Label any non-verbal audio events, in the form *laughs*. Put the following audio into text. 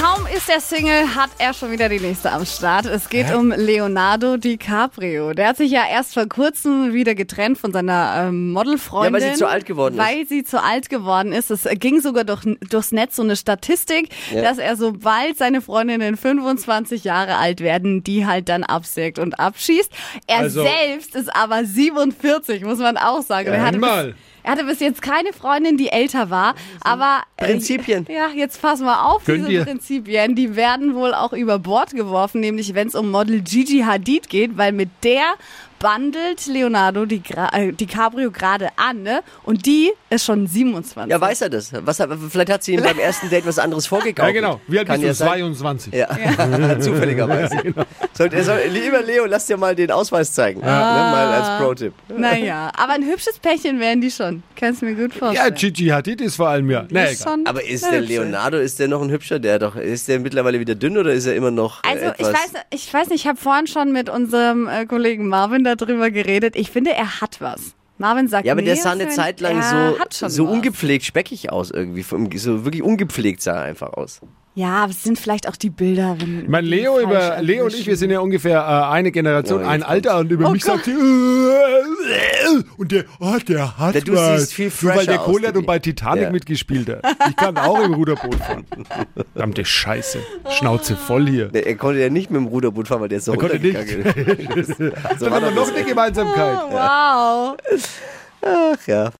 Kaum ist der Single, hat er schon wieder die nächste am Start. Es geht um Leonardo DiCaprio. Der hat sich ja erst vor kurzem wieder getrennt von seiner ähm, Modelfreundin. Ja, weil sie zu alt geworden ist. Weil sie zu alt geworden ist. Es ging sogar durch, durchs Netz so eine Statistik, Ja. dass er sobald seine Freundinnen 25 Jahre alt werden, die halt dann absägt und abschießt. Er Also- selbst ist aber 47, muss man auch sagen. er, hatte bis, einmal. er hatte bis jetzt keine Freundin, die älter war, aber... äh, Prinzipien. Ja, jetzt pass mal auf, Gönnt diese ihr? Prinzipien, die werden wohl auch über Bord geworfen, nämlich wenn es um Model Gigi Hadid geht, weil mit der bandelt Leonardo die äh, DiCaprio gerade an, ne? Und die ist schon 27. Ja, weiß er das? Was, vielleicht hat sie ihm beim ersten Date was anderes vorgekauft. Ja, genau. Wie alt Kann bist du? ja sein. 22. Ja, *laughs* *laughs* zufälligerweise. Sollt, er soll, lieber Leo, lass dir mal den Ausweis zeigen. Ne, Ah. mal als Pro-Tipp. Naja, aber ein hübsches Pärchen wären die schon. Kannst du mir gut Ja, vorstellen. Gigi Hadid ist vor allem ja. Nee, Ist Aber ist der. Leonardo, ist der noch ein hübscher? Der doch, ist der mittlerweile wieder dünn oder ist er immer noch äh, Also ich etwas? weiß, ich weiß nicht, ich habe vorhin schon mit unserem äh, Kollegen Marvin darüber geredet. Ich finde, er hat was. Marvin sagt, ja, aber der nee, sah eine Zeit lang hat so, so was. ungepflegt speckig aus irgendwie. Vom- So wirklich ungepflegt sah er einfach aus. Ja, aber es sind vielleicht auch die Bilder. Wenn Ich meine, Leo, die über, Leo und ich, wir sind ja ungefähr äh, eine Generation, Ja, ein Alter und über Oh mich Gott. sagt sie, äh, und der, oh, der hat Der- du was. siehst viel Nur weil der Kohle hat und bei Titanic Ja. mitgespielt hat. Ich kann auch im Ruderboot fahren. *laughs* Verdammte Scheiße. Schnauze voll hier. Der, er konnte ja nicht mit dem Ruderboot fahren, weil der ist so Er konnte nicht. runtergegangen ist. *laughs* so Dann war haben wir noch eine Gemeinsamkeit. Wow. Ach ja.